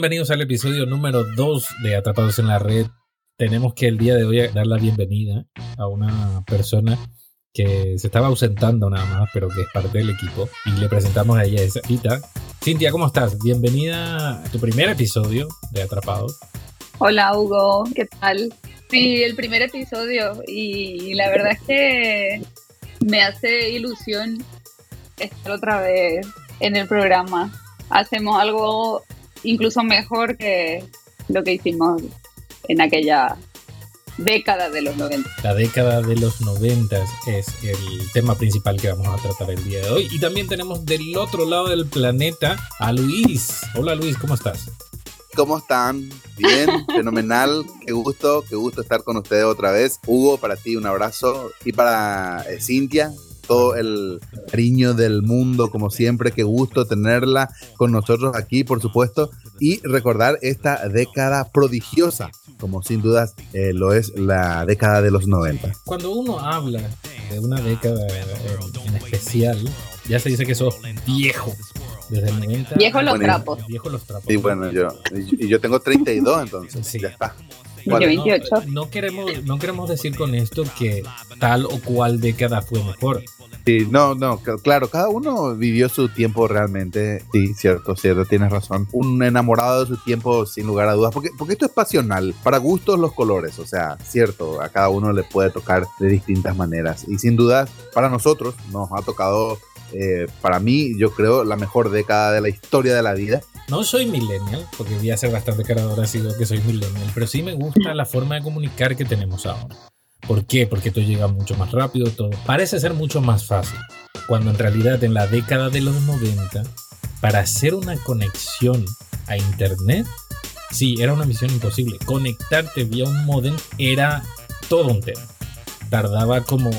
Bienvenidos al episodio número 2 de Atrapados en la Red. Tenemos que el día de hoy dar la bienvenida a una persona que se estaba ausentando nada más, pero que es parte del equipo. Y le presentamos a ella, es Rita. Cintia, ¿cómo estás? Bienvenida a tu primer episodio de Atrapados. Hola Hugo, ¿qué tal? Sí, el primer episodio y la verdad es que me hace ilusión estar otra vez en el programa. Hacemos algo incluso mejor que lo que hicimos en aquella década de los 90. La década de los 90 es el tema principal que vamos a tratar el día de hoy. Y también tenemos del otro lado del planeta a Luis. Hola Luis, ¿cómo estás? ¿Cómo están? Bien, fenomenal. Qué gusto, qué gusto estar con ustedes otra vez. Hugo, para ti un abrazo. Y para eh, Cintia, todo el cariño del mundo, como siempre. Qué gusto tenerla con nosotros aquí, por supuesto. Y recordar esta década prodigiosa, como sin dudas eh, lo es la década de los 90. Cuando uno habla de una década en especial, ya se dice que sos viejo. Desde el 90. Viejo los trapos. Viejo los trapos. Sí, bueno, yo, y yo tengo 32, entonces sí. ya está. Bueno, 28. No, no, queremos, no queremos decir con esto que tal o cual década fue mejor. Sí, no, no, claro, cada uno vivió su tiempo realmente. Sí, cierto, cierto, tienes razón. Un enamorado de su tiempo, sin lugar a dudas, porque, porque esto es pasional. Para gustos, los colores, o sea, cierto, a cada uno le puede tocar de distintas maneras. Y sin duda, para nosotros nos ha tocado eh, para mí, yo creo, la mejor década de la historia de la vida. No soy millennial, porque voy a ser bastante carador así que soy millennial, pero sí me gusta la forma de comunicar que tenemos ahora. ¿Por qué? Porque todo llega mucho más rápido, todo parece ser mucho más fácil. Cuando en realidad en la década de los 90, para hacer una conexión a Internet, sí, era una misión imposible. Conectarte vía un modem era todo un tema. Tardaba como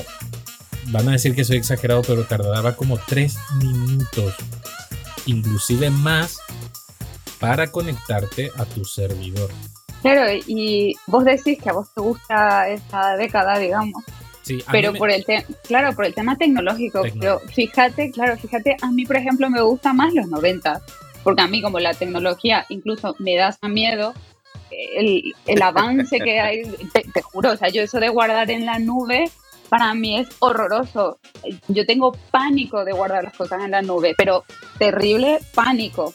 van a decir que soy exagerado, pero tardaba como tres minutos, inclusive más, para conectarte a tu servidor. Claro, y vos decís que a vos te gusta esta década, digamos. Sí, pero por el claro, por el tema tecnológico. Pero fíjate, claro, fíjate, a mí por ejemplo me gusta más los 90, porque a mí como la tecnología incluso me da miedo, el, el avance que hay, te, te, juro, o sea, yo eso de guardar en la nube para mí es horroroso. Yo tengo pánico de guardar las cosas en la nube, pero terrible pánico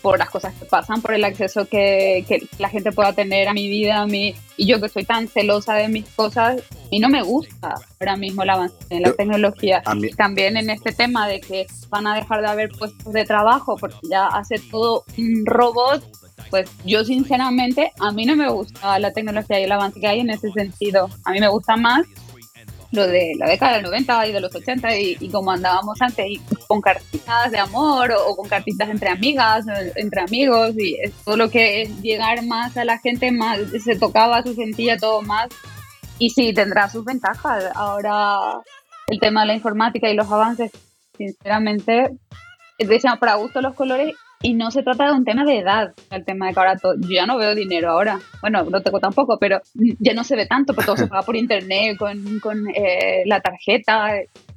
por las cosas que pasan, por el acceso que, que la gente pueda tener a mi vida, a mí, y yo que soy tan celosa de mis cosas, a mí no me gusta ahora mismo el avance en la tecnología. Y también en este tema de que van a dejar de haber puestos de trabajo porque ya hace todo un robot, pues yo sinceramente a mí no me gusta la tecnología y el avance que hay en ese sentido. A mí me gusta más lo de la década del 90 y de los 80 y, y como andábamos antes y con cartitas de amor o, o, con cartitas entre amigas, entre amigos y todo lo que es llegar más a la gente, más se tocaba, se sentía todo más y sí, tendrá sus ventajas. Ahora el tema de la informática y los avances, sinceramente, decían para gusto los colores y no se trata de un tema de edad, el tema de que ahora todo, yo ya no veo dinero ahora, bueno, no tengo tampoco, pero ya no se ve tanto, porque todo se paga por internet, con, con eh, la tarjeta,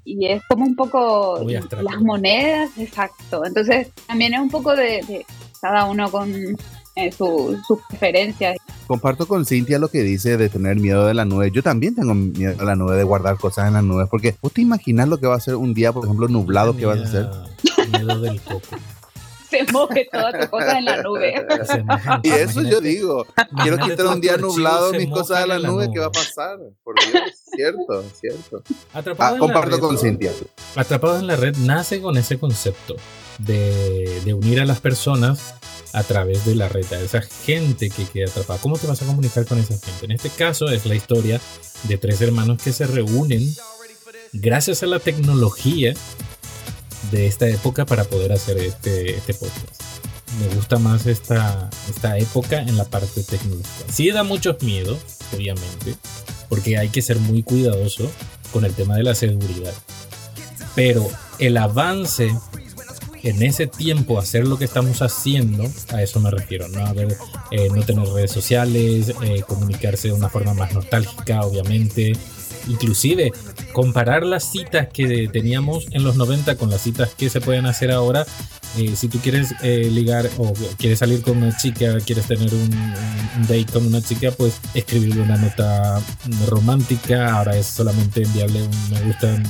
y es como un poco las monedas, exacto. Entonces, también es un poco de, de cada uno con eh, su, sus preferencias. Comparto con Cintia lo que dice de tener miedo de la nube. Yo también tengo miedo de la nube, de guardar cosas en la nube, porque vos te imaginas lo que va a ser un día, por ejemplo, nublado, que vas a hacer. Miedo del coco se moje todas tus cosas en la nube. Y eso yo digo, quiero quitar un día nublado mis cosas de la nube, ¿qué va a pasar? Por Dios, cierto, cierto. Ah, comparto con Cintia. Atrapados en la red nace con ese concepto de, de, unir a las personas a través de la red, a esa gente que queda atrapada. ¿Cómo te vas a comunicar con esa gente? En este caso es la historia de tres hermanos que se reúnen gracias a la tecnología de esta época para poder hacer este, este podcast. Me gusta más esta, esta época en la parte tecnológica. Sí da mucho miedo, obviamente, porque hay que ser muy cuidadoso con el tema de la seguridad. Pero el avance en ese tiempo hacer lo que estamos haciendo, a eso me refiero, no, ver, eh, no tener redes sociales, eh, comunicarse de una forma más nostálgica, obviamente, inclusive comparar las citas que teníamos en los 90 con las citas que se pueden hacer ahora, eh, si tú quieres eh, ligar o quieres salir con una chica, quieres tener un, date con una chica, pues escribirle una nota romántica. Ahora es solamente enviarle un me gusta en,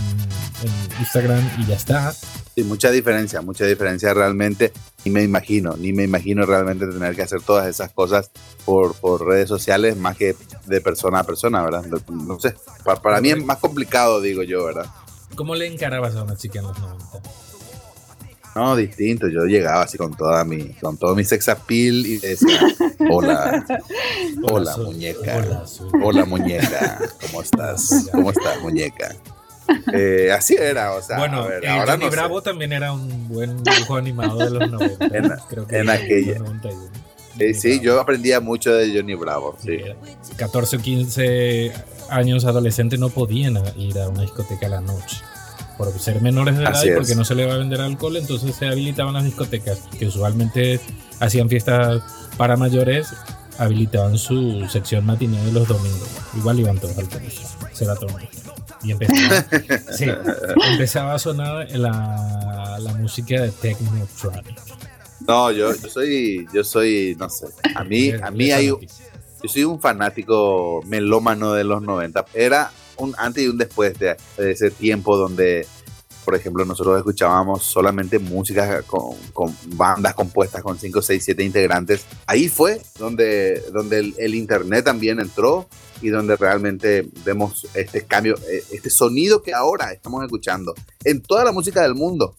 en Instagram y ya está. Sí, mucha diferencia, mucha diferencia realmente. Ni me imagino, ni me imagino realmente tener que hacer todas esas cosas por, por redes sociales más que de persona a persona, ¿verdad? No, sé, para, mí es más complicado, digo yo, ¿verdad? ¿Cómo le encarabas a una chica en los 90? No, distinto. Yo llegaba así con toda mi, con todo mi sex appeal y decía, hola, hola, muñeca, hola, hola, muñeca, ¿cómo estás? ¿Cómo estás, muñeca? Eh, así era, o sea. Bueno, ver, ahora Johnny Bravo también era un buen dibujo animado de los 90. en, creo que en aquella. sí, yo aprendía mucho de Johnny Bravo. Sí. 14 o 15 años adolescentes no podían ir a una discoteca a la noche. Por ser menores de edad y porque no se le va a vender alcohol, entonces se habilitaban las discotecas, que usualmente hacían fiestas para mayores, habilitaban su sección matiné de los domingos. Igual iban todos al colegio. Será todo y empezaba, a sonar la, la música de Technotronic. No, yo, yo soy, yo soy, no sé, a mí, a mí hay, yo soy un fanático melómano de los 90. Era un antes y un después de, ese tiempo donde, por ejemplo, nosotros escuchábamos solamente música con, con, bandas compuestas con 5, 6, 7 integrantes. Ahí fue donde, donde el internet también entró y donde realmente vemos este cambio, eh, este sonido que ahora estamos escuchando en toda la música del mundo.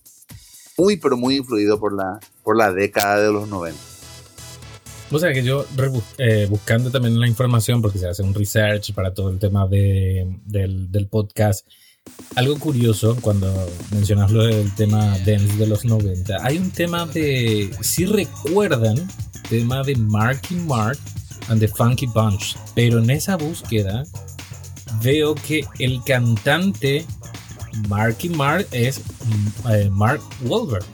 Muy, pero muy influido por la, por la década de los 90. O sea que yo eh, buscando también la información, porque se hace un research para todo el tema de, del, del, podcast, algo curioso cuando mencionas lo del tema dance de los 90, hay un tema de, si recuerdan, tema de Marky Mark and the Funky Bunch. Pero en esa búsqueda veo que el cantante Marky Mark es eh, Mark Wahlberg.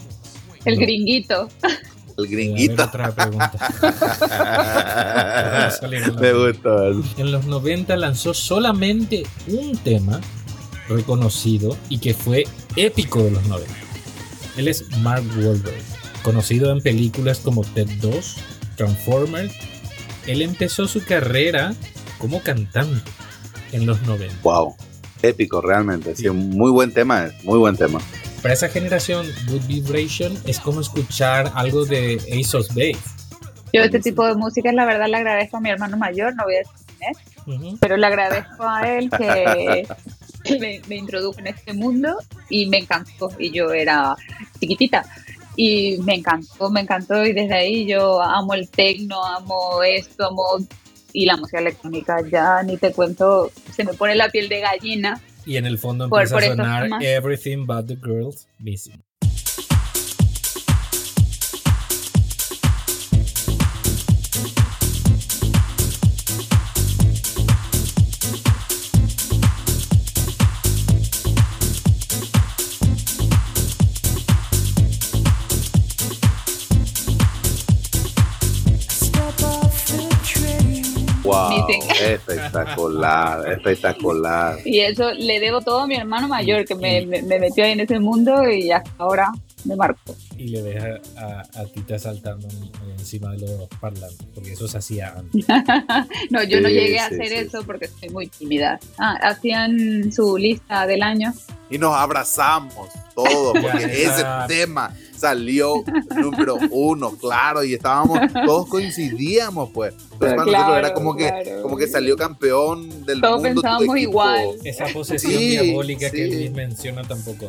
El gringuito. El gringuito. Otra pregunta. Me gustó. En los 90 lanzó solamente un tema reconocido y que fue épico de los 90. Él es Mark Wahlberg, conocido en películas como Ted 2, Transformers él empezó su carrera como cantante en los 90. Wow, épico realmente, sí, un muy buen tema, muy buen tema. Para esa generación, Good Vibration es como escuchar algo de Ace of Base. Yo este tipo de música, la verdad, le agradezco a mi hermano mayor, no voy a decir quién es, pero le agradezco a él que me, me introdujo en este mundo y me encantó. Y yo era chiquitita y me encantó, me encantó y desde ahí yo amo el techno, amo esto, amo y la música electrónica ya ni te cuento, se me pone la piel de gallina. Y en el fondo empieza a sonar Everything But the Girls Missing. espectacular, espectacular. Y eso le debo todo a mi hermano mayor que me, metió ahí en ese mundo y hasta ahora me marcó. Y le deja a, a Tita saltando encima de los parlantes, porque eso se hacía antes. no, yo no llegué a hacer eso porque soy muy tímida. Ah, hacían su lista del año. Y nos abrazamos todos, porque ese tema salió número uno, claro, y estábamos, todos coincidíamos, pues. Entonces, claro, era como que, como que salió campeón del todos mundo. Todos pensábamos igual. Esa posesión diabólica que Luis menciona tampoco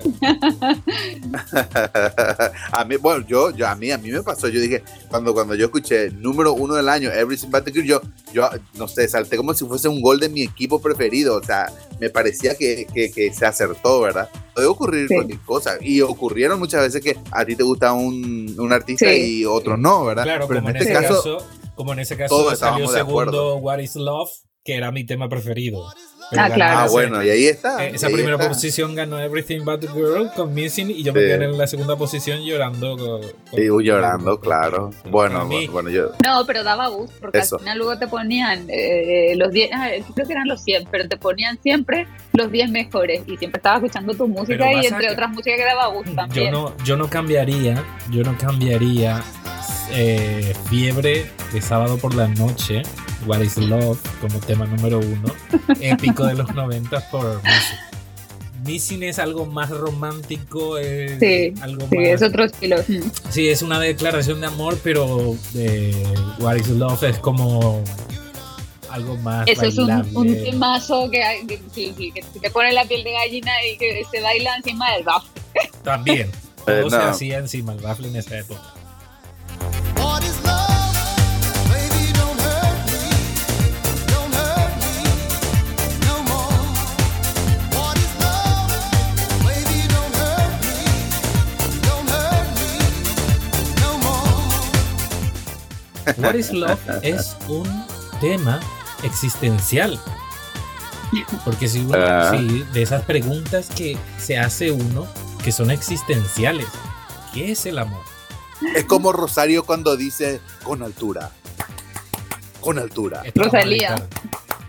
a mí, bueno, yo, yo, a mí, a mí me pasó, yo dije, cuando, cuando yo escuché número uno del año, Every But yo, yo, no sé, salté como si fuese un gol de mi equipo preferido, o sea, me parecía que, que, que se acertó, ¿verdad? Puede ocurrir cualquier cosa, y ocurrieron muchas veces que a ti te gusta un, un artista y otro no, ¿verdad? Claro, Pero como en, este caso, como en ese caso salió segundo What is Love, que era mi tema preferido. Ah, claro. Ah, bueno, y ahí está. esa primera posición ganó Everything But the Girl con Missing y yo me quedé en la segunda posición llorando. Con, sí, llorando, claro. Bueno, bueno, yo. No, pero daba gusto porque al final luego te ponían eh, los 10, ah, creo que eran los 100, pero te ponían siempre los 10 mejores y siempre estaba escuchando tu música y entre otras músicas que daba gusto también. Yo no, yo no cambiaría, yo no cambiaría eh, Fiebre de sábado por la noche, What is Love, como tema número uno, épico de los 90 por Missing. es algo más romántico, es sí, algo sí, es otro estilo. Sí, es una declaración de amor, pero eh, What is Love es como algo más. Eso es un, un temazo que, que, te pone la piel de gallina y que se baila encima del bafle. También. Todo se hacía encima del bafle en esa época. What is Love es un tema existencial. Porque si uno, ah. de esas preguntas que se hace uno que son existenciales, ¿qué es el amor? Es como Rosario cuando dice con altura. Con altura. Rosalía.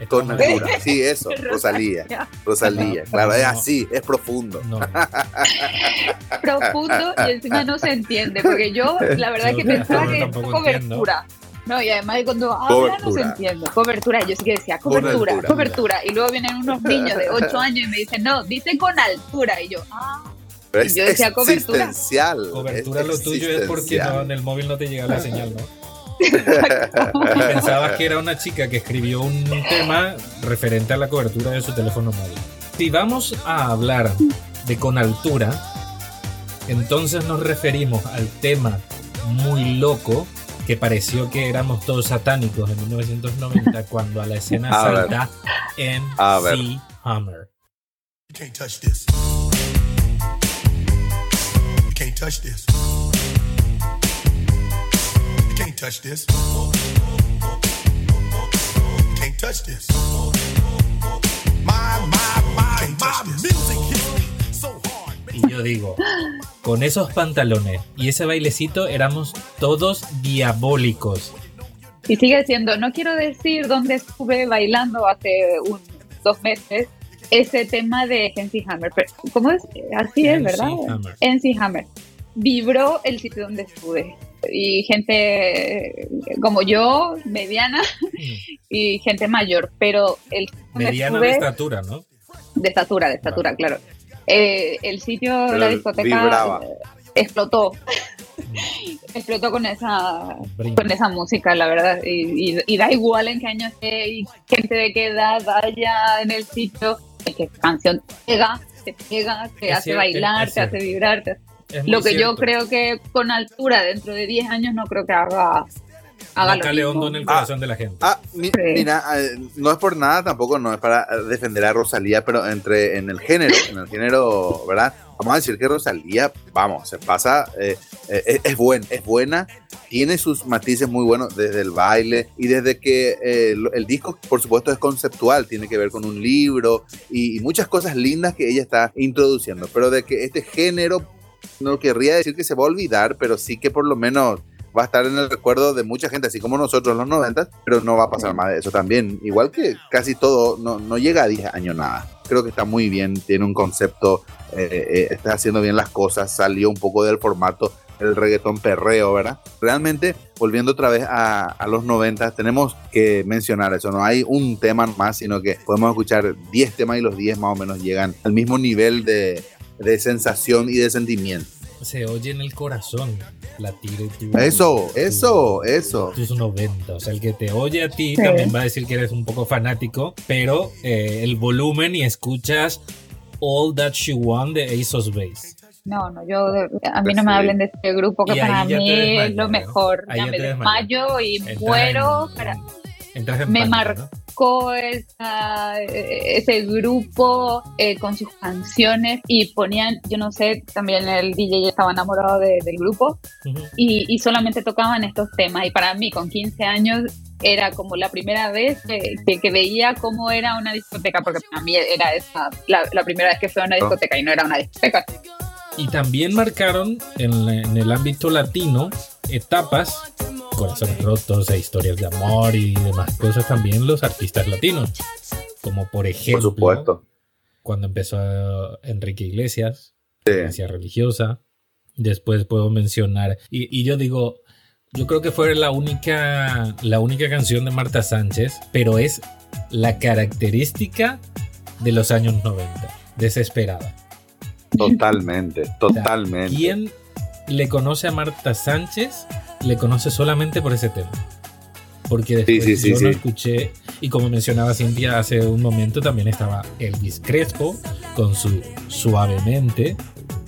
Con altura. Sí, eso. Rosalía. Rosalía. Claro, es así, es profundo. profundo y encima no se entiende. Porque yo, la verdad, que pensaba que es cobertura. No, y además cuando habla no se entiende. Cobertura, yo sí que decía cobertura, cobertura. Y luego vienen unos niños de 8 años y me dicen, no, dice con altura. Y yo, ah. Pero yo decía cobertura. Cobertura lo tuyo es porque en el móvil no te llega la señal, ¿no? Y pensabas que era una chica que escribió un tema referente a la cobertura de su teléfono móvil. Si vamos a hablar de con altura, entonces nos referimos al tema muy loco que pareció que éramos todos satánicos en 1990 cuando a la escena salta en MC Hammer. You can't touch this. You can't touch this. Touch this. You can't touch this. My, my, my, my music hits me so hard. Y yo digo, con esos pantalones y ese bailecito éramos todos diabólicos. Y sigue siendo, no quiero decir dónde estuve bailando hace un, dos meses, ese tema de NC Hammer. ¿Cómo es? Así es, ¿verdad? NC Hammer. Vibró el sitio donde estuve. Y gente como yo, mediana, mm. y gente mayor. Pero el. Mediana de estatura, ¿no? De estatura, de estatura, claro. Eh, el sitio, la discoteca explotó. explotó con esa con esa música, la verdad. Y, da igual en qué año esté y gente de qué edad vaya en el sitio, es que canción te pega, te pega, te hace bailar, te hace vibrar. Lo que yo creo que con altura dentro de 10 años no creo que haga Hágale hondo en el corazón de la gente. Ah, mira, eh, no es por nada tampoco, no es para defender a Rosalía, pero entre en el género, en el género, ¿verdad? Vamos a decir que Rosalía, vamos, se pasa, eh, eh, es, buen, es buena, tiene sus matices muy buenos desde el baile y desde que el disco, por supuesto, es conceptual, tiene que ver con un libro y, y muchas cosas lindas que ella está introduciendo, pero de que este género no querría decir que se va a olvidar, pero sí que por lo menos va a estar en el recuerdo de mucha gente, así como nosotros los 90, pero no va a pasar más de eso también. Igual que casi todo, no, no llega a 10 años nada. Creo que está muy bien, tiene un concepto, eh, eh, está haciendo bien las cosas, salió un poco del formato el reggaetón perreo, ¿verdad? Realmente, volviendo otra vez a, a, los 90, tenemos que mencionar eso, no hay un tema más, sino que podemos escuchar 10 temas y los 10 más o menos llegan al mismo nivel de, de sensación y de sentimiento se oye en el corazón latir. eso, eso, eso. Tus 90. O sea, el que te oye a ti también va a decir que eres un poco fanático, pero eh, el volumen y escuchas All That She Want de Ace of Base. No, no, yo, a mí no me hablen de este grupo que para mí es lo mejor. Ya me desmayo y muero. para... me marcó ese grupo eh, con sus canciones y ponían, yo no sé, también el DJ estaba enamorado del grupo y, solamente tocaban estos temas. Y para mí, con 15 años, era como la primera vez que, que, veía cómo era una discoteca, porque para mí era esa la, primera vez que fui a una discoteca y no era una discoteca. Y también marcaron en, en el ámbito latino etapas, corazones rotos e historias de amor y demás cosas también los artistas latinos. Como por ejemplo, por supuesto. cuando empezó Enrique Iglesias, sí. religiosa. Después puedo mencionar, y, y yo digo, yo creo que fue la única, la única canción de Marta Sánchez, pero es la característica de los años 90, desesperada. Totalmente, totalmente. ¿Quién le conoce a Marta Sánchez? Le conoce solamente por ese tema. Porque después yo lo escuché, y como mencionaba Cintia hace un momento, también estaba Elvis Crespo con su Suavemente,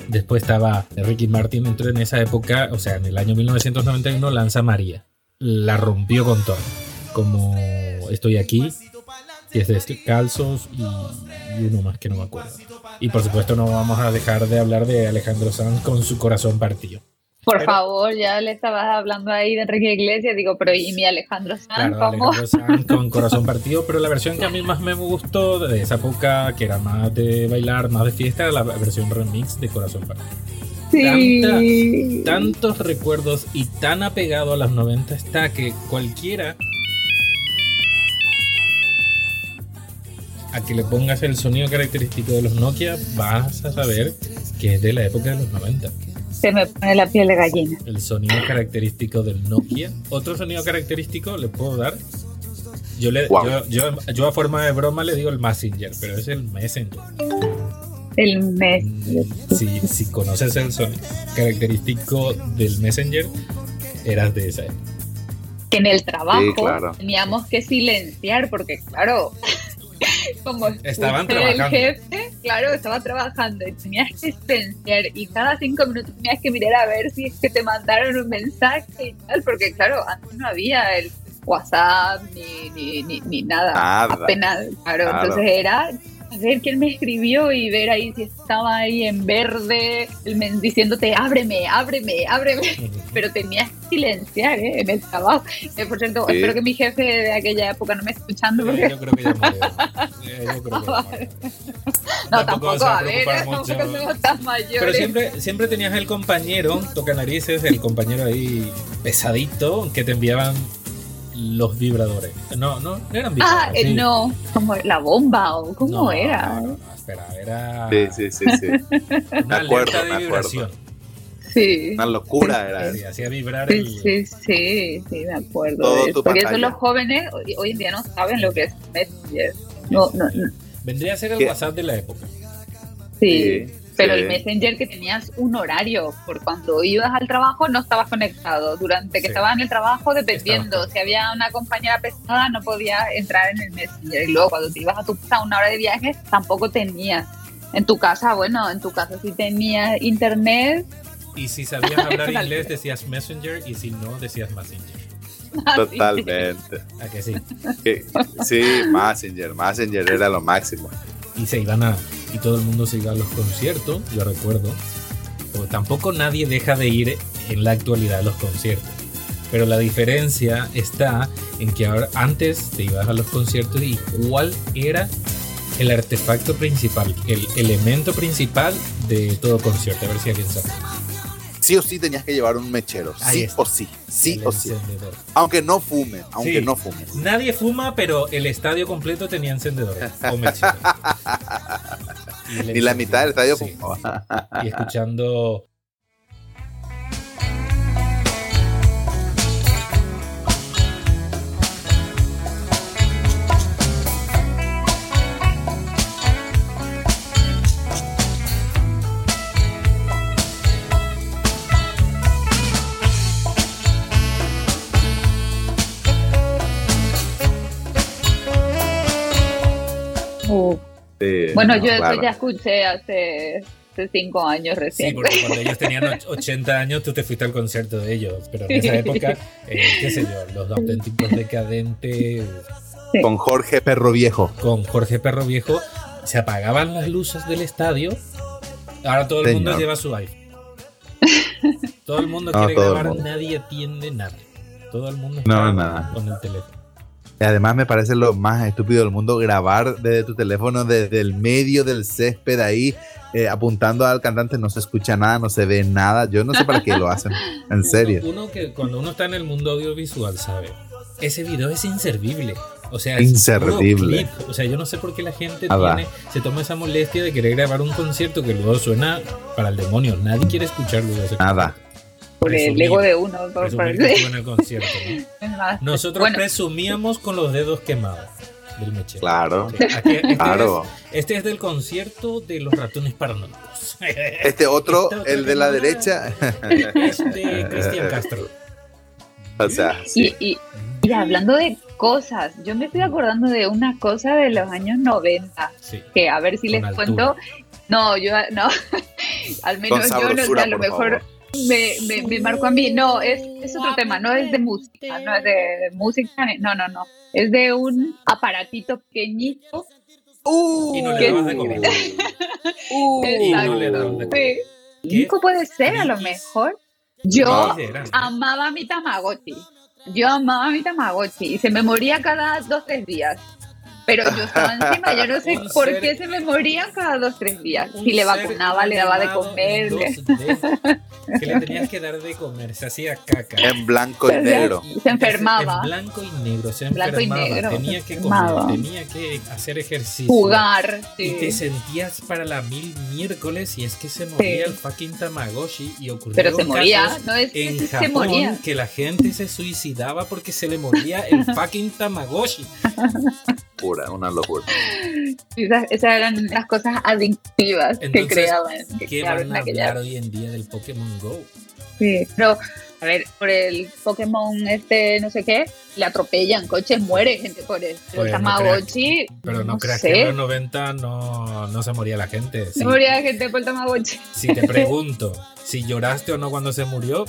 Después estaba Ricky Martin, entró en esa época, o sea, en el año 1991 lanza María. La rompió con todo. Como Estoy aquí, pies descalzos y, y uno más que no me acuerdo. Y por supuesto no vamos a dejar de hablar de Alejandro Sanz con su corazón partido. Por favor, ya le estabas hablando ahí de Enrique Iglesias, digo, pero ¿y mi Alejandro Sanz? Claro, Alejandro Sanz con Corazón Partido, pero la versión que a mí más me gustó de esa época, que era más de bailar, más de fiesta, era la versión remix de Corazón Partido. Sí. tantos recuerdos y tan apegado a los 90 está que cualquiera a que le pongas el sonido característico de los Nokia, vas a saber que es de la época de los 90 se me pone la piel de gallina. El sonido característico del Nokia. Otro sonido característico le puedo dar. Yo, le, yo, a forma de broma le digo el Messenger, pero es el Messenger. El Messenger. Mm, si, si conoces el sonido característico del Messenger, eras de esa En el trabajo teníamos que silenciar porque, claro, como estaban trabajando. El jefe, claro, estaba trabajando y tenías que silenciar y cada cinco minutos tenías que mirar a ver si es que te mandaron un mensaje y tal, porque claro, antes no había el WhatsApp ni, ni, ni, nada, apenas, claro, entonces era ver quién me escribió y ver ahí si estaba ahí en verde diciéndote ábreme, ábreme, ábreme. Pero tenías que silenciar ¿eh? en el trabajo. Eh, por cierto, espero que mi jefe de aquella época no me esté escuchando. Porque... yo creo que ya murió. Eh, yo creo que No, tampoco, a, ver, tampoco tan mayores. Pero siempre, siempre tenías el compañero, toca narices, el compañero ahí pesadito, que te enviaban los vibradores. No, no, eran vibradores. Ah, no, como la bomba o cómo era. No, espera, era. Sí, sí, sí, sí. Una alerta de vibración. Sí. Una locura era. Sí, hacía vibrar sí, el... sí, sí, sí, me acuerdo. Todo de eso. Porque eso los jóvenes hoy en día no saben lo que es Messenger. No, no, no. Vendría a ser el WhatsApp de la época. sí. Pero el Messenger que tenías un horario, por cuando ibas al trabajo no estabas conectado. Durante que estabas en el trabajo, dependiendo, si había una compañera pesada no podías entrar en el Messenger. Y luego cuando te ibas a tu casa una hora de viaje, tampoco tenías. En tu casa, bueno, en tu casa sí tenías internet. Y si sabías hablar inglés decías Messenger y si no decías Messenger. Ah, Totalmente. ¿A que sí? sí, Messenger, Messenger era lo máximo. Y se iban a y todo el mundo se iba a los conciertos, yo recuerdo. Pero tampoco nadie deja de ir en la actualidad a los conciertos. Pero la diferencia está en que ahora antes te ibas a los conciertos y cuál era el artefacto principal, el elemento principal de todo concierto. A ver si alguien sabe sí o sí tenías que llevar un mechero. sí o sí. Sí o sí. Aunque no fume, aunque no fume. Nadie fuma, pero el estadio completo tenía o mecheros. y, la mitad del estadio. Y escuchando bueno, yo eso ya escuché hace, cinco años recién. Sí, porque cuando ellos tenían 80 años tú te fuiste al concierto de ellos, pero en esa época, eh, qué sé yo, los auténticos decadentes. Con Jorge Perro Viejo. Con Jorge Perro Viejo se apagaban las luces del estadio. Ahora todo el mundo lleva su iPhone. Todo el mundo quiere grabar, nadie atiende nada. Todo el mundo está con el teléfono. Y además me parece lo más estúpido del mundo grabar desde tu teléfono, desde el medio del césped ahí, eh, apuntando al cantante, no se escucha nada, no se ve nada. Yo no sé para qué lo hacen, en serio. Uno, que cuando uno está en el mundo audiovisual sabe, ese video es inservible. O sea, inservible. O sea, yo no sé por qué la gente tiene, se toma esa molestia de querer grabar un concierto que luego suena para el demonio. Nadie quiere escucharlo. Nada por el ego de uno. Por, en el concierto, Nosotros presumíamos con los dedos quemados del mechero. Claro. este, claro. Es, este es del concierto de los ratones paranoicos. Este otro, este el de la derecha. Es de Cristian Castro. O sea, y, y, hablando de cosas, yo me estoy acordando de una cosa de los años 90, que a ver si les cuento. No, yo no, al menos yo no sé, a lo mejor me, me, me, marcó a mí. No, es, es otro tema, no es de música, no es de música, no, no, no. Es de un aparatito pequeñito. Uh, y no le dabas de comer. uh, y no le dabas de comer. Sí. puede ser, a lo mejor. Yo amaba mi Tamagotchi. Yo amaba mi Tamagotchi y se me moría cada dos, tres días. Pero yo estaba encima, yo no sé por qué se me moría cada dos, tres días. Si le vacunaba, le daba de comer. Que le tenías que dar de comer, se hacía caca. En blanco y negro. Se enfermaba. En blanco y negro, se enfermaba. Blanco y negro, tenía que comer, tenía que hacer ejercicio. Jugar. Y te sentías para la mil miércoles y es que se moría el fucking Tamagotchi y ocurrió Pero se moría, no es en que Japón se moría. que la gente se suicidaba porque se le moría el fucking Tamagotchi. Pura, una locura. Esas, eran las cosas adictivas que creaban. Que ¿Qué van a hablar hoy en día del Pokémon Go? Sí, pero a ver, por el Pokémon este, no sé qué, le atropellan coches, muere gente por el, Tamagotchi. pero no, creas que en los 90 no, no, se moría la gente. Se moría la gente por el Tamagotchi. Si te pregunto, si lloraste o no cuando se murió.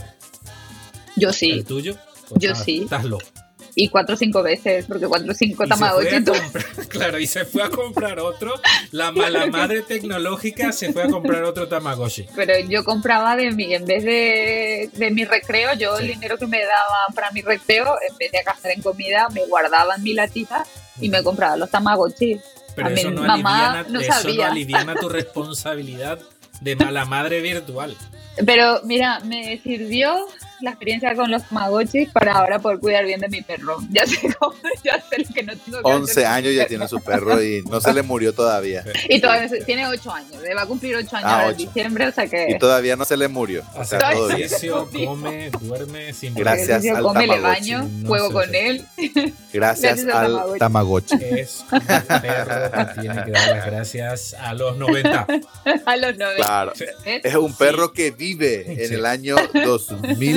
Yo sí. ¿El tuyo? Yo sí. Estás loco y cuatro o cinco veces, porque cuatro o cinco Tamagotchi. Claro, y se fue a comprar otro. La mala madre tecnológica se fue a comprar otro Tamagotchi. Pero yo compraba de mi, en vez de, de mi recreo, yo el dinero que me daban para mi recreo, en vez de gastar en comida, me guardaba en mi latita y me compraba los Tamagotchi. Pero eso no mamá no eso no aliviana tu responsabilidad de mala madre virtual. Pero mira, me sirvió la experiencia con los Tamagotchi para ahora poder cuidar bien de mi perro. Ya sé cómo, ya sé que no tengo que 11 años ya tiene su perro y no se le murió todavía. Y todavía tiene 8 años, va a cumplir 8 años ah, en diciembre, o sea que... Y todavía no se le murió. O sea, todo come, duerme sin Gracias al come, le baño, juego con él. Gracias, al Tamagotchi. Es un perro que tiene que dar las gracias a los 90. a los 90. Claro. Es un perro que vive en el año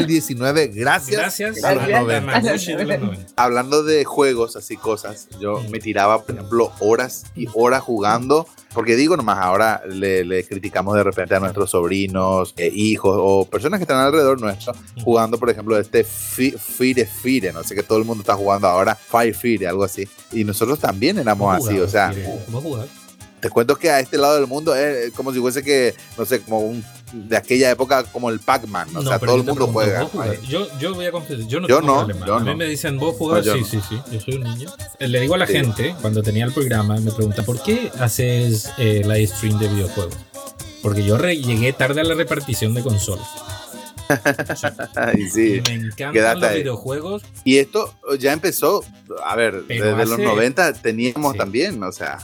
2019 gracias, gracias a los 90. Hablando de juegos, así cosas, yo me tiraba, por ejemplo, horas y horas jugando porque digo nomás, ahora le, criticamos de repente a nuestros sobrinos, eh, hijos o personas que están alrededor nuestro jugando, por ejemplo, este Fire Fire, no sé que todo el mundo está jugando ahora Fire Fire, algo así. Y nosotros también éramos así, o sea. Te cuento que a este lado del mundo es como si fuese que, no sé, como un de aquella época como el Pac-Man. O sea, todo el mundo juega. Yo, yo voy a confesar, yo no yo no, a mí me dicen, ¿vos jugás? sí, sí, sí, yo soy un niño. Le digo a la gente, cuando tenía el programa, me pregunta, ¿por qué haces eh, live stream de videojuegos? Porque yo llegué tarde a la repartición de consolas. sí, me encantan los videojuegos. Y esto ya empezó, a ver, desde los 90 teníamos también, o sea,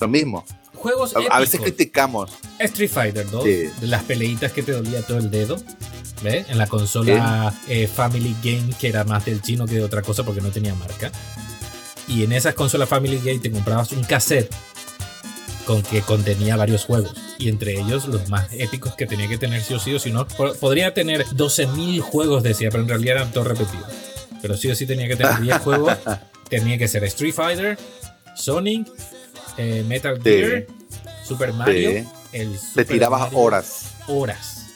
lo mismo juegos A, veces criticamos. Street Fighter 2, de las peleitas que te dolía todo el dedo. ¿Ves? En la consola eh, Family Game, que era más del chino que de otra cosa porque no tenía marca. Y en esas consolas Family Game te comprabas un cassette con que contenía varios juegos. Y entre ellos los más épicos que tenía que tener sí o sí o si no. Podría tener 12.000 juegos, decía, pero en realidad eran todos repetidos. Pero sí o sí tenía que tener 10 juegos. Tenía que ser Street Fighter, Sonic, eh, Metal Gear, Super Mario. El Te tirabas horas. Horas.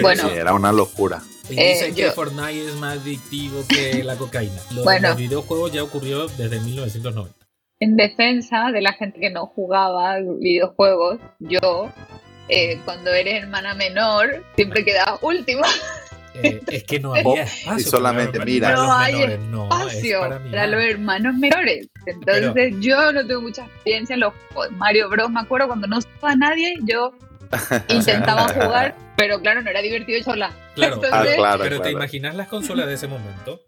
bueno, era una locura. Y dicen eh, que Fortnite es más adictivo que la cocaína. Lo bueno, los videojuegos ya ocurrió desde 1990. En defensa de la gente que no jugaba videojuegos, yo, eh, cuando eres hermana menor, siempre quedaba última. Eh, es que no había espacio. Y solamente, para- mira. No los hay menores, no, es espacio para para, los hermanos menores. Entonces yo no tengo mucha experiencia en los juegos. Mario Bros. Me acuerdo cuando no estaba nadie, yo intentaba jugar, pero claro, no era divertido sola. Claro, Entonces, Ah, claro, pero te imaginas las consolas de ese momento.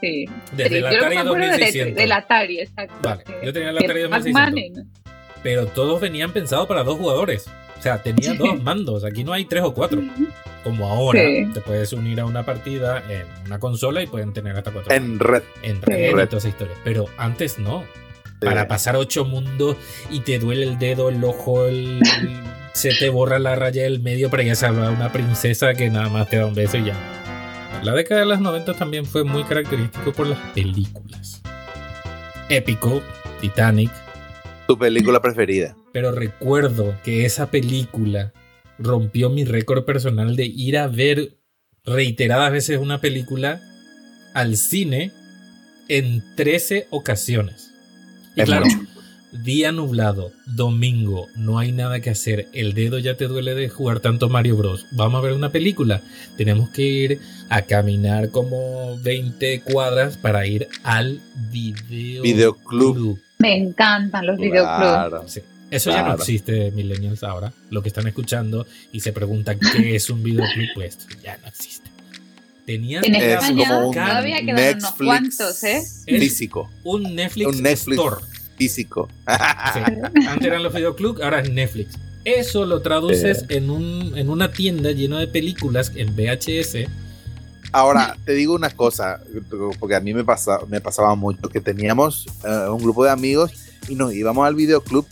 Sí. Desde que Atari me acuerdo de- 2600. del Atari, exacto. Vale, Sí. yo tenía el Que Atari Pac-Man 2600. en- Pero todos venían pensados para dos jugadores. O sea, tenía dos mandos. Aquí no hay tres o cuatro. Como ahora, Sí. te puedes unir a una partida en una consola y pueden tener hasta cuatro. En red. en red y Red. toda esa historia. Pero antes no. Sí. Para pasar ocho mundos y te duele el dedo, el ojo, el- se te borra la raya del medio para ir a salvar a una princesa que nada más te da un beso y ya. La década de los 90 también fue muy característico por las películas. Épico, Titanic, Tu película preferida. Pero recuerdo que esa película rompió mi récord personal de ir a ver reiteradas veces una película al cine en 13 ocasiones. Y Es claro, mucho. día nublado, domingo, no hay nada que hacer, el dedo ya te duele de jugar tanto Mario Bros. Vamos a ver una película. Tenemos que ir a caminar como 20 cuadras para ir al video Videoclub. Me encantan los videoclubs. Claro. Sí. Eso ya no existe, millennials, ahora. Lo que están escuchando y se preguntan qué es un videoclip, pues ya no existe. Tenías En España todavía quedan unos Netflix cuantos, ¿eh? físico. un Netflix, Un Netflix. Store. Físico. Sí. Antes eran los videoclubs, ahora es Netflix. Eso lo traduces en, un, en una tienda llena de películas en VHS. Ahora, te digo una cosa, porque a mí me, pasa, me pasaba mucho, que teníamos eh, un grupo de amigos y nos íbamos al videoclub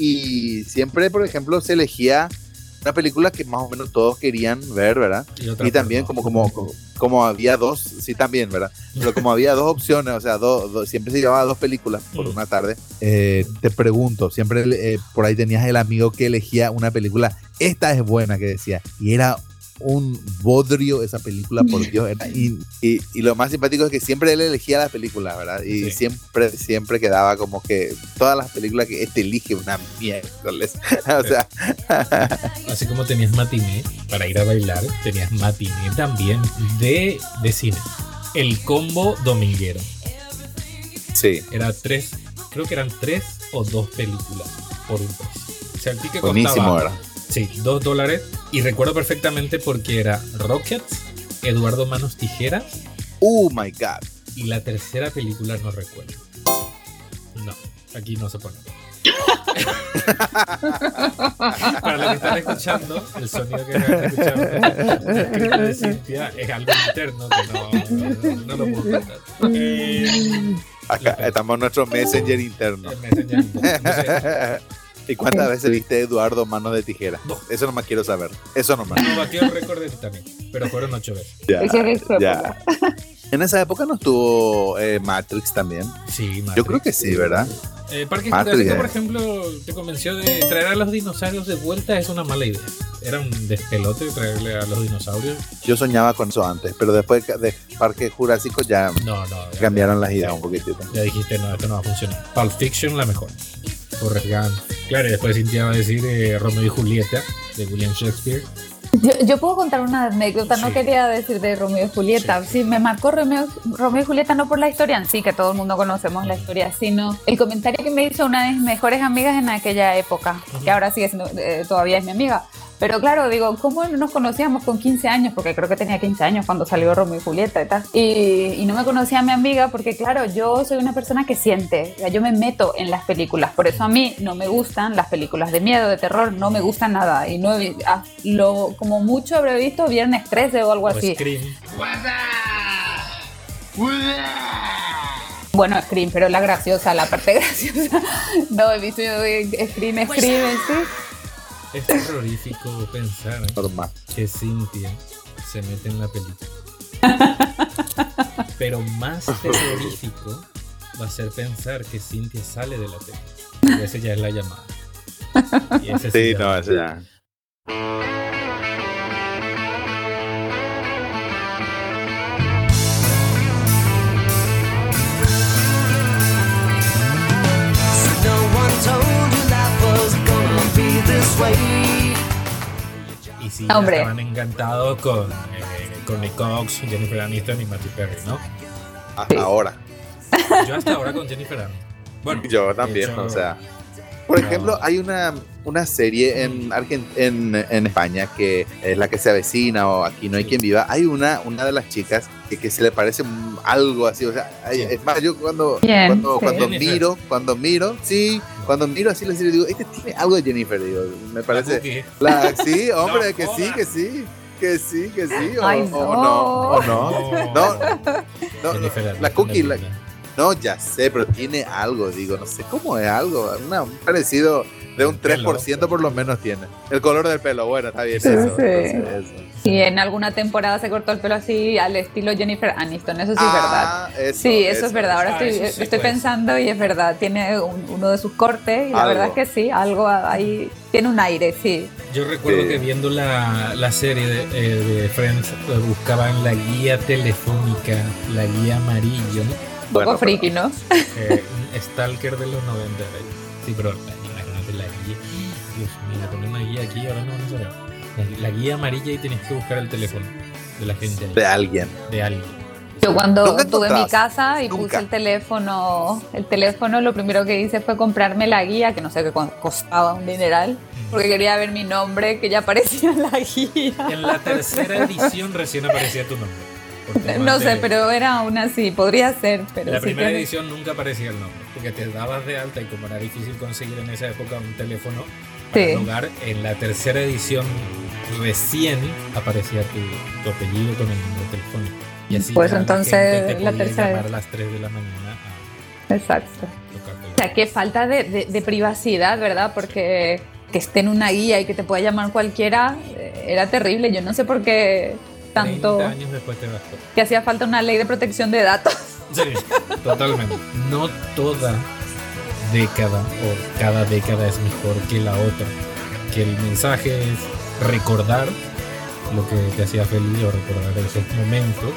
y siempre, por ejemplo, se elegía una película que más o menos todos querían ver, ¿verdad? otra Y también como, como, como había dos, sí también, ¿verdad? Pero como había dos opciones, o sea, dos, dos- siempre se llevaba dos películas por Mm. una tarde, eh, te pregunto, siempre eh, por ahí tenías el amigo que elegía una película, esta es buena, que decía, y era un bodrio esa película, por Dios. era- y, y- y lo más simpático es que siempre él elegía las películas, ¿verdad? Y Sí. siempre, siempre quedaba como que todas las películas que este elige una miércoles. o sea, Así como tenías matiné para ir a bailar, tenías matiné también de, de cine. El combo dominguero. sí, Era tres, creo que eran tres o dos películas por un precio. O sea, el ticket buenísimo, costaba, ¿verdad? Sí, dos dólares. Y recuerdo perfectamente porque era Rockets, Eduardo Manos Tijeras Oh my God. y la tercera película no recuerdo. No, aquí no se pone. Para los que están escuchando, el sonido que están escuchando de Cintia es algo interno que no, no, no lo puedo contar. Eh, Acá estamos en nuestro Messenger interno. el Messenger. Entonces, ¿Y cuántas veces viste Eduardo Manos de Tijera? Dos. Eso nomás quiero saber. Eso nomás. no batió el récord de Titanic, pero fueron ocho veces. Ya, Esa es su ya. En esa época no estuvo eh, Matrix también. Sí, Yo creo que sí, ¿verdad? Eh, Parque Matrix, Jurásico, eh. por ejemplo, te convenció de traer a los dinosaurios de vuelta es una mala idea. Era un despelote traerle a los dinosaurios. Yo soñaba con eso antes, pero después de Parque Jurásico ya No, no. ya- cambiaron las ideas un poquitito. Ya dijiste, no, esto no va a funcionar. Pulp Fiction, la mejor. Forrest Gump. Claro, y después Cintia va a decir eh, Romeo y Julieta, de William Shakespeare. Yo, yo puedo contar una anécdota, no quería decir de Romeo y Julieta. Sí, me marcó Romeo, Romeo y Julieta no por la historia en sí, que todo el mundo conocemos la historia, sino el comentario que me hizo una de mis mejores amigas en aquella época, que ahora sigue siendo, eh, todavía es mi amiga. Pero claro, digo, ¿cómo nos conocíamos con 15 años? Porque creo que tenía 15 años cuando salió Romeo y Julieta y tal. Y, y no me conocía a mi amiga porque, claro, yo soy una persona que siente, o sea, yo me meto en las películas. Por eso a mí no me gustan las películas de miedo, de terror, no me gustan nada. Y no he- ah, lo, como mucho habré visto Viernes 13 o algo O así. Scream. Bueno, Scream, pero la graciosa, la parte graciosa. No, he visto eh, Scream, Scream, sí. Es terrorífico pensar Normal. que Cintia se mete en la película. Pero más terrorífico va a ser pensar que Cintia sale de la película. Y ese ya es la llamada. Y ese Sí, no, eso ya. No one told Y sí, Hombre. estaban encantados con, eh, Courtney Cox, Jennifer Aniston y Matthew Perry, ¿no? Hasta ahora. Yo hasta ahora con Jennifer Aniston. Bueno, Yo también, hecho, o sea. Por no. ejemplo, hay una, una serie en, Argen- en, en España que es la que se avecina o aquí no hay quien viva. Hay una, una de las chicas que, que se le parece algo así. O sea, hay- es más, yo cuando, cuando, Sí. cuando Jennifer. miro, cuando miro, sí, cuando miro así, le digo, este tiene algo de Jennifer, digo, me la parece. La, sí, hombre, No que sí, que sí, que sí, que sí, o, Ay, o no. no, o no. No, no, no, la cookie, la-. No, ya sé, pero tiene algo, digo, no sé cómo es algo, una- un parecido de un El pelo. 3% por lo menos tiene. El color del pelo, bueno, está bien Sí, eso. sí. entonces, eso. Y en alguna temporada se cortó el pelo así al estilo Jennifer Aniston, eso sí es verdad. Ah, eso, Sí, eso, es verdad. Ahora Ah, estoy, eso sí estoy puede pensando y es verdad. Tiene un- uno de sus cortes y la Algo. verdad es que sí, algo ahí. Tiene un aire, sí. Yo recuerdo Sí. que viendo la, la serie de, eh, de Friends eh, buscaban la guía telefónica, la guía amarillo, ¿no? Un Bueno, poco friki, ¿no? Eh, un Stalker de los 90. ¿eh? Sí, pero imagínate la guía. Dios mío, le ponen una guía aquí ahora no van a saber. La, guía amarilla y tenías que buscar el teléfono de la gente de alguien. de alguien. Yo cuando estuve en mi casa y Nunca. puse el teléfono, el teléfono, lo primero que hice fue comprarme la guía, que no sé qué costaba un dineral, porque quería ver mi nombre, que ya aparecía en la guía. En la tercera edición recién aparecía tu nombre. No sé, antes- pero era una así, podría ser, pero La sí primera que- edición nunca aparecía el nombre, porque te dabas de alta y como era difícil conseguir en esa época un teléfono para Sí. en la tercera edición recién aparecía tu, tu apellido con el número telefónico. Y así Pues la entonces, gente te la tercera- llamar a las 3 de la mañana a Exacto. la- O sea, qué falta de, de- de privacidad, ¿verdad? Porque que esté en una guía y que te pueda llamar cualquiera eh, era terrible. Yo no sé por qué tanto 30 años después te das cuenta. que hacía falta una ley de protección de datos. Sí, totalmente. No toda década o cada década es mejor que la otra. Que el mensaje es recordar lo que te hacía feliz o recordar esos momentos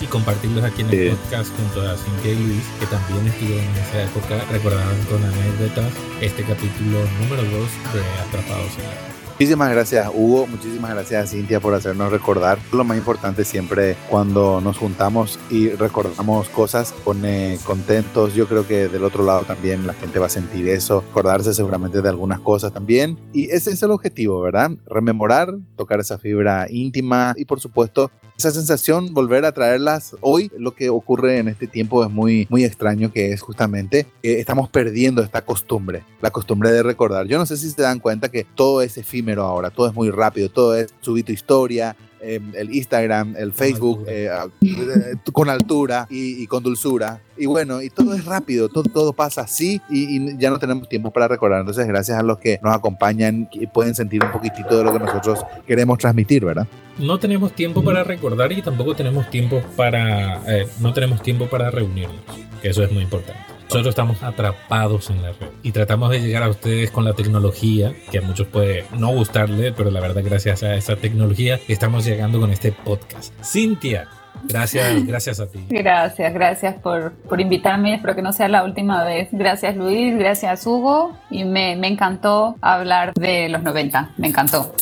y compartirlos aquí en el Sí. podcast junto a Cintia y Luis, que también estuvieron en esa época, recordaban con anécdotas este capítulo número 2 de Atrapados en la. Muchísimas gracias, Hugo. Muchísimas gracias, Cintia, por hacernos recordar. Lo más importante siempre cuando nos juntamos y recordamos cosas, pone contentos. Yo creo que del otro lado también la gente va a sentir eso, acordarse seguramente de algunas cosas también. Y ese es el objetivo, ¿verdad? Rememorar, tocar esa fibra íntima y, por supuesto, esa sensación, volver a traerlas hoy. Lo que ocurre en este tiempo es muy, muy extraño, que es justamente que estamos perdiendo esta costumbre, la costumbre de recordar. Yo no sé si se dan cuenta que todo es efímero ahora, todo es muy rápido, todo es subir tu historia, eh, el Instagram, el Facebook, eh, ah, eh, con altura y, y con dulzura. Y bueno, y todo es rápido, todo, todo pasa así y, y ya no tenemos tiempo para recordar. Entonces, gracias a los que nos acompañan y pueden sentir un poquitito de lo que nosotros queremos transmitir, ¿verdad? No tenemos tiempo para recordar y tampoco tenemos tiempo para eh, no tenemos tiempo para reunirnos, que eso es muy importante. Nosotros estamos atrapados en la red y tratamos de llegar a ustedes con la tecnología, que a muchos puede no gustarle, pero la verdad gracias a esa tecnología estamos llegando con este podcast. Cintia, gracias, gracias a ti. Gracias, gracias por, por invitarme. Espero que no sea la última vez. Gracias Luis, gracias Hugo. Y me, me encantó hablar de los 90. Me encantó.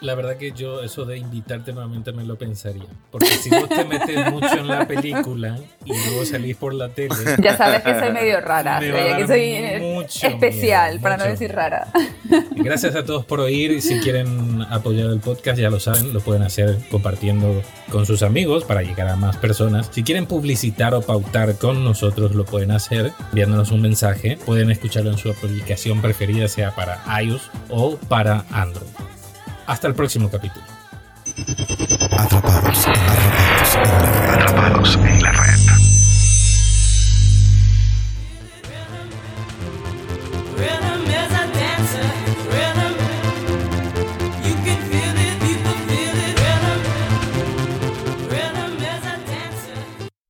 La verdad que yo eso de invitarte nuevamente me lo pensaría, porque si vos te metes mucho en la película y luego salís por la tele, Ya sabes que soy medio rara. Me a que soy eh, mucho especial, miedo, para no mucho decir rara. Y Gracias a todos por oír. y Si quieren apoyar el podcast, ya lo saben, lo pueden hacer compartiendo con sus amigos para llegar a más personas. Si quieren publicitar o pautar con nosotros, lo pueden hacer enviándonos un mensaje. Pueden escucharlo en su aplicación preferida, sea para iOS o para Android. Hasta el próximo capítulo. Atrapados en la red. Atrapados en la red.